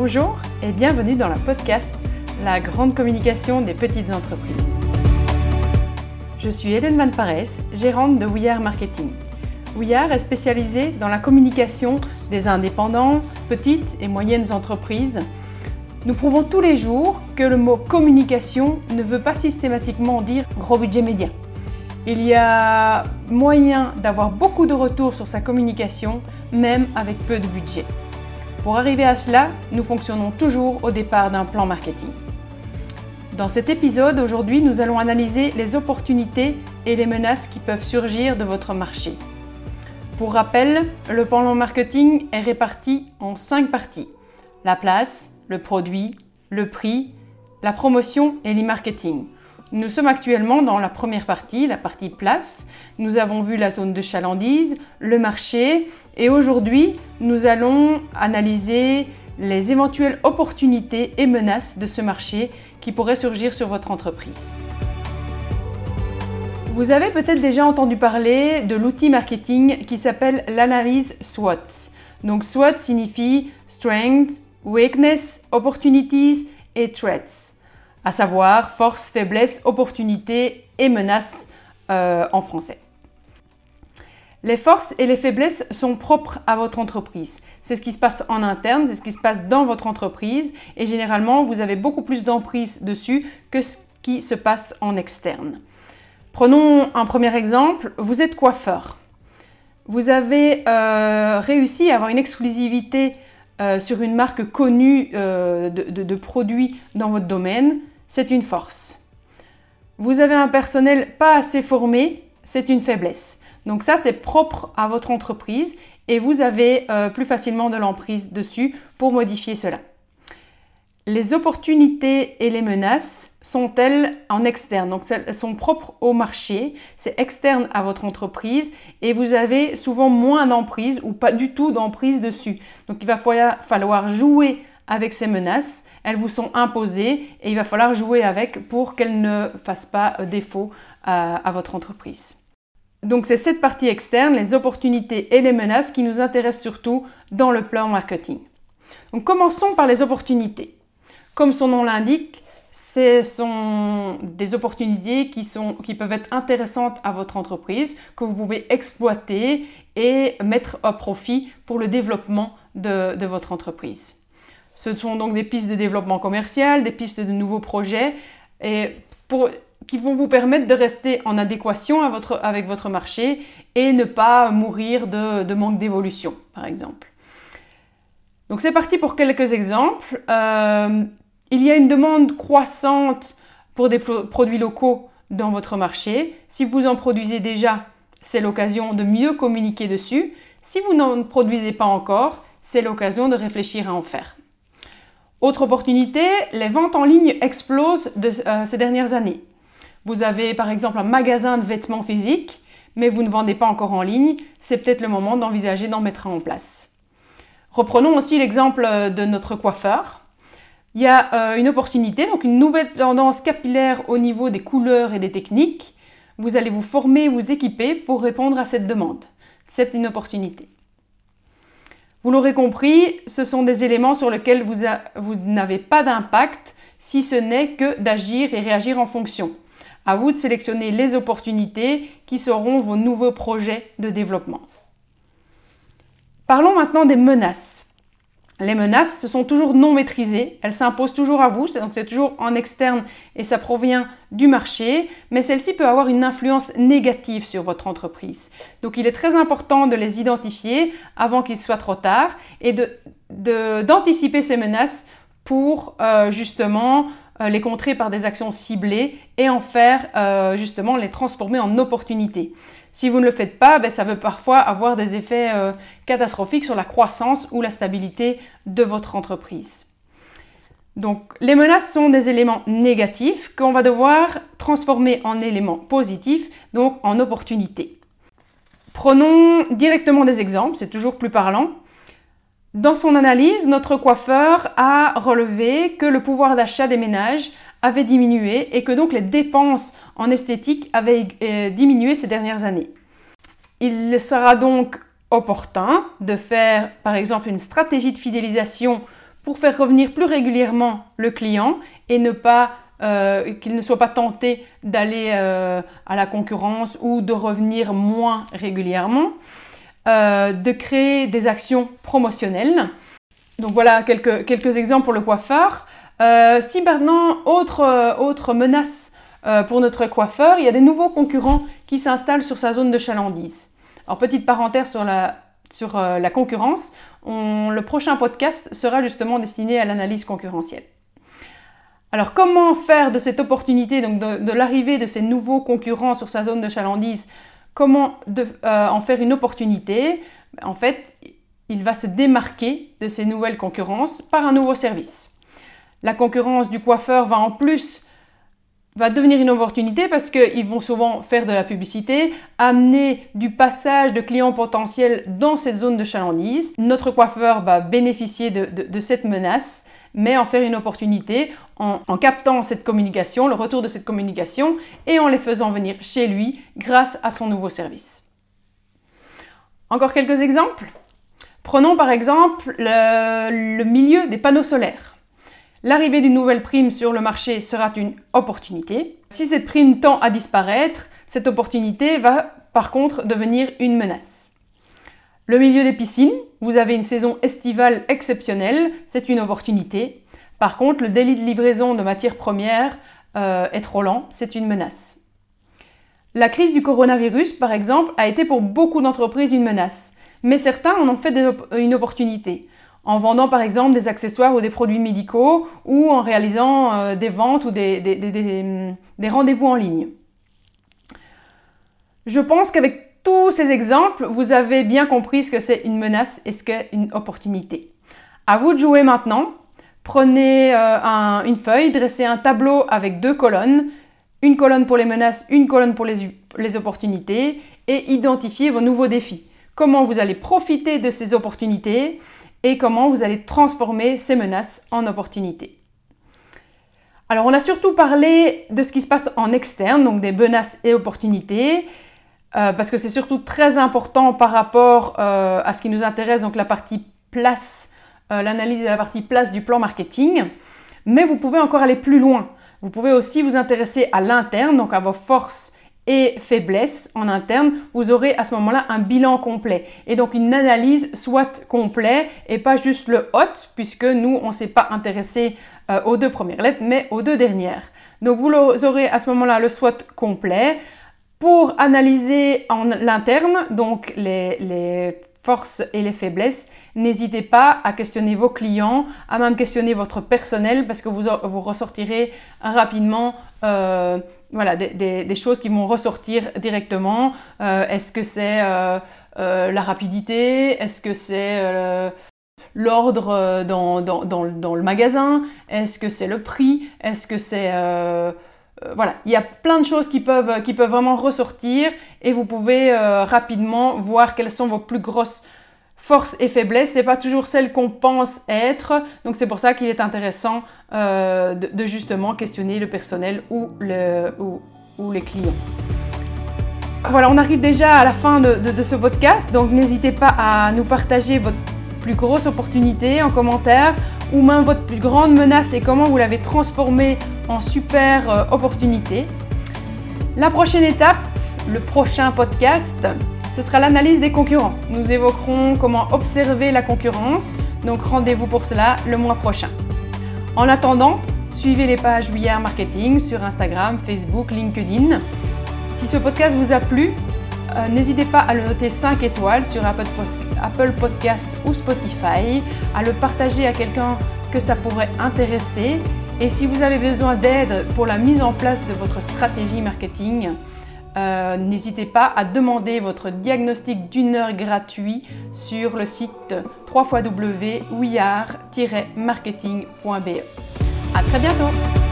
Bonjour et bienvenue dans le podcast La grande communication des petites entreprises. Je suis Hélène Van Pares, gérante de We Marketing. We est spécialisée dans la communication des indépendants, petites et moyennes entreprises. Nous prouvons tous les jours que le mot communication ne veut pas systématiquement dire gros budget média. Il y a moyen d'avoir beaucoup de retours sur sa communication, même avec peu de budget. Pour arriver à cela, nous fonctionnons toujours au départ d'un plan marketing. Dans cet épisode, aujourd'hui, nous allons analyser les opportunités et les menaces qui peuvent surgir de votre marché. Pour rappel, le plan marketing est réparti en cinq parties. La place, le produit, le prix, la promotion et l'e-marketing. Nous sommes actuellement dans la première partie, la partie place. Nous avons vu la zone de chalandise, le marché et aujourd'hui nous allons analyser les éventuelles opportunités et menaces de ce marché qui pourraient surgir sur votre entreprise. Vous avez peut-être déjà entendu parler de l'outil marketing qui s'appelle l'analyse SWOT. Donc SWOT signifie Strength, Weakness, Opportunities et Threats à savoir force, faiblesse, opportunité et menace euh, en français. Les forces et les faiblesses sont propres à votre entreprise. C'est ce qui se passe en interne, c'est ce qui se passe dans votre entreprise et généralement vous avez beaucoup plus d'emprise dessus que ce qui se passe en externe. Prenons un premier exemple, vous êtes coiffeur. Vous avez euh, réussi à avoir une exclusivité euh, sur une marque connue de, produits dans votre domaine c'est une force. Vous avez un personnel pas assez formé, c'est une faiblesse. Donc ça, c'est propre à votre entreprise et vous avez euh, plus facilement de l'emprise dessus pour modifier cela. Les opportunités et les menaces sont-elles en externe Donc elles sont propres au marché, c'est externe à votre entreprise et vous avez souvent moins d'emprise ou pas du tout d'emprise dessus. Donc il va falloir jouer avec ces menaces elles vous sont imposées et il va falloir jouer avec pour qu'elles ne fassent pas euh, défaut à, votre entreprise. Donc c'est cette partie externe, les opportunités et les menaces qui nous intéressent surtout dans le plan marketing. Donc commençons par les opportunités. Comme son nom l'indique, ce sont des opportunités qui, peuvent être intéressantes à votre entreprise, que vous pouvez exploiter et mettre à profit pour le développement de votre entreprise. Ce sont donc des pistes de développement commercial, des pistes de nouveaux projets et qui vont vous permettre de rester en adéquation avec votre marché et ne pas mourir de, manque d'évolution, par exemple. Donc c'est parti pour quelques exemples. Euh, il y a une demande croissante pour des produits locaux dans votre marché. Si vous en produisez déjà, c'est l'occasion de mieux communiquer dessus. Si vous n'en produisez pas encore, c'est l'occasion de réfléchir à en faire. Autre opportunité, les ventes en ligne explosent euh, ces dernières années. Vous avez par exemple un magasin de vêtements physiques, mais vous ne vendez pas encore en ligne, c'est peut-être le moment d'envisager d'en mettre en place. Reprenons aussi l'exemple euh, de notre coiffeur. Il y a euh, une opportunité, donc une nouvelle tendance capillaire au niveau des couleurs et des techniques. Vous allez vous former, vous équiper pour répondre à cette demande. C'est une opportunité. Vous l'aurez compris, ce sont des éléments sur lesquels vous, n'avez pas d'impact si ce n'est que d'agir et réagir en fonction. À vous de sélectionner les opportunités qui seront vos nouveaux projets de développement. Parlons maintenant des menaces. Les menaces, ce sont toujours non maîtrisées, elles s'imposent toujours à vous, donc c'est toujours en externe et ça provient du marché, mais celle-ci peut avoir une influence négative sur votre entreprise. Donc il est très important de les identifier avant qu'il soit trop tard et d'anticiper ces menaces pour euh, justement euh, les contrer par des actions ciblées et en faire euh, justement les transformer en opportunités. Si vous ne le faites pas, ben, ça veut parfois avoir des effets euh, catastrophiques sur la croissance ou la stabilité de votre entreprise. Donc les menaces sont des éléments négatifs qu'on va devoir transformer en éléments positifs, donc en opportunités. Prenons directement des exemples, c'est toujours plus parlant. Dans son analyse, notre coiffeur a relevé que le pouvoir d'achat des ménages avait diminué et que donc les dépenses en esthétique avaient euh, diminué ces dernières années. Il sera donc opportun de faire par exemple une stratégie de fidélisation pour faire revenir plus régulièrement le client et ne pas euh, qu'il ne soit pas tenté d'aller euh, à la concurrence ou de revenir moins régulièrement, de créer des actions promotionnelles. Donc voilà quelques, quelques exemples pour le coiffeur. Si maintenant, autre, autre menace pour notre coiffeur, il y a des nouveaux concurrents qui s'installent sur sa zone de chalandise. Alors petite parenthèse sur la, concurrence, le prochain podcast sera justement destiné à l'analyse concurrentielle. Alors comment faire de cette opportunité, donc de, l'arrivée de ces nouveaux concurrents sur sa zone de chalandise, comment euh, en faire une opportunité? En fait, il va se démarquer de ces nouvelles concurrences par un nouveau service. La concurrence du coiffeur va en plus devenir une opportunité parce qu'ils vont souvent faire de la publicité, amener du passage de clients potentiels dans cette zone de chalandise. Notre coiffeur va bénéficier de cette menace mais en faire une opportunité en, captant cette communication, le retour de cette communication et en les faisant venir chez lui grâce à son nouveau service. Encore quelques exemples Prenons par exemple le, milieu des panneaux solaires. L'arrivée d'une nouvelle prime sur le marché sera une opportunité. Si cette prime tend à disparaître, cette opportunité va par contre devenir une menace. Le milieu des piscines, vous avez une saison estivale exceptionnelle, c'est une opportunité. Par contre, le délit de livraison de matières premières euh, est trop lent, c'est une menace. La crise du coronavirus, par exemple, a été pour beaucoup d'entreprises une menace, mais certains en ont fait une opportunité, en vendant par exemple des accessoires ou des produits médicaux ou en réalisant euh, des ventes ou des rendez-vous en ligne. Je pense qu'avec tous ces exemples, vous avez bien compris ce que c'est une menace et ce qu'est une opportunité. À vous de jouer maintenant. Prenez euh, une feuille, dressez un tableau avec deux colonnes, une colonne pour les menaces, une colonne pour les opportunités, et identifiez vos nouveaux défis. Comment vous allez profiter de ces opportunités et comment vous allez transformer ces menaces en opportunités. Alors on a surtout parlé de ce qui se passe en externe, donc des menaces et opportunités. Euh, parce que c'est surtout très important par rapport euh, à ce qui nous intéresse, donc la partie place, euh, l'analyse de la partie place du plan marketing. Mais vous pouvez encore aller plus loin. Vous pouvez aussi vous intéresser à l'interne, donc à vos forces et faiblesses en interne. Vous aurez à ce moment-là un bilan complet. Et donc une analyse soit complet et pas juste le hot, puisque nous, on ne s'est pas intéressé aux deux premières lettres, mais aux deux dernières. Donc vous aurez à ce moment-là le SWOT complet pour analyser en l'interne, donc les, forces et les faiblesses, n'hésitez pas à questionner vos clients, à même questionner votre personnel parce que vous, vous ressortirez rapidement euh, voilà, des, choses qui vont ressortir directement. Euh, est-ce que c'est euh, la rapidité? Est-ce que c'est l'ordre dans, le magasin? Est-ce que c'est le prix? Est-ce que c'est euh, voilà, il y a plein de choses qui peuvent, vraiment ressortir et vous pouvez euh, rapidement voir quelles sont vos plus grosses forces et faiblesses. Ce n'est pas toujours celles qu'on pense être, donc c'est pour ça qu'il est intéressant euh, de, justement questionner le personnel ou, le, ou, les clients. Voilà, on arrive déjà à la fin de, de ce podcast, donc n'hésitez pas à nous partager votre plus grosse opportunité en commentaire ou même votre plus grande menace et comment vous l'avez transformée en super euh, opportunité. La prochaine étape, le prochain podcast, ce sera l'analyse des concurrents. Nous évoquerons comment observer la concurrence, donc rendez-vous pour cela le mois prochain. En attendant, suivez les pages We Marketing sur Instagram, Facebook, LinkedIn. Si ce podcast vous a plu, euh, n'hésitez pas à le noter 5 étoiles sur Apple Podcast ou Spotify, à le partager à quelqu'un que ça pourrait intéresser. Et si vous avez besoin d'aide pour la mise en place de votre stratégie marketing, euh, n'hésitez pas à demander votre diagnostic d'une heure gratuit sur le site www.weare-marketing.be. À très bientôt!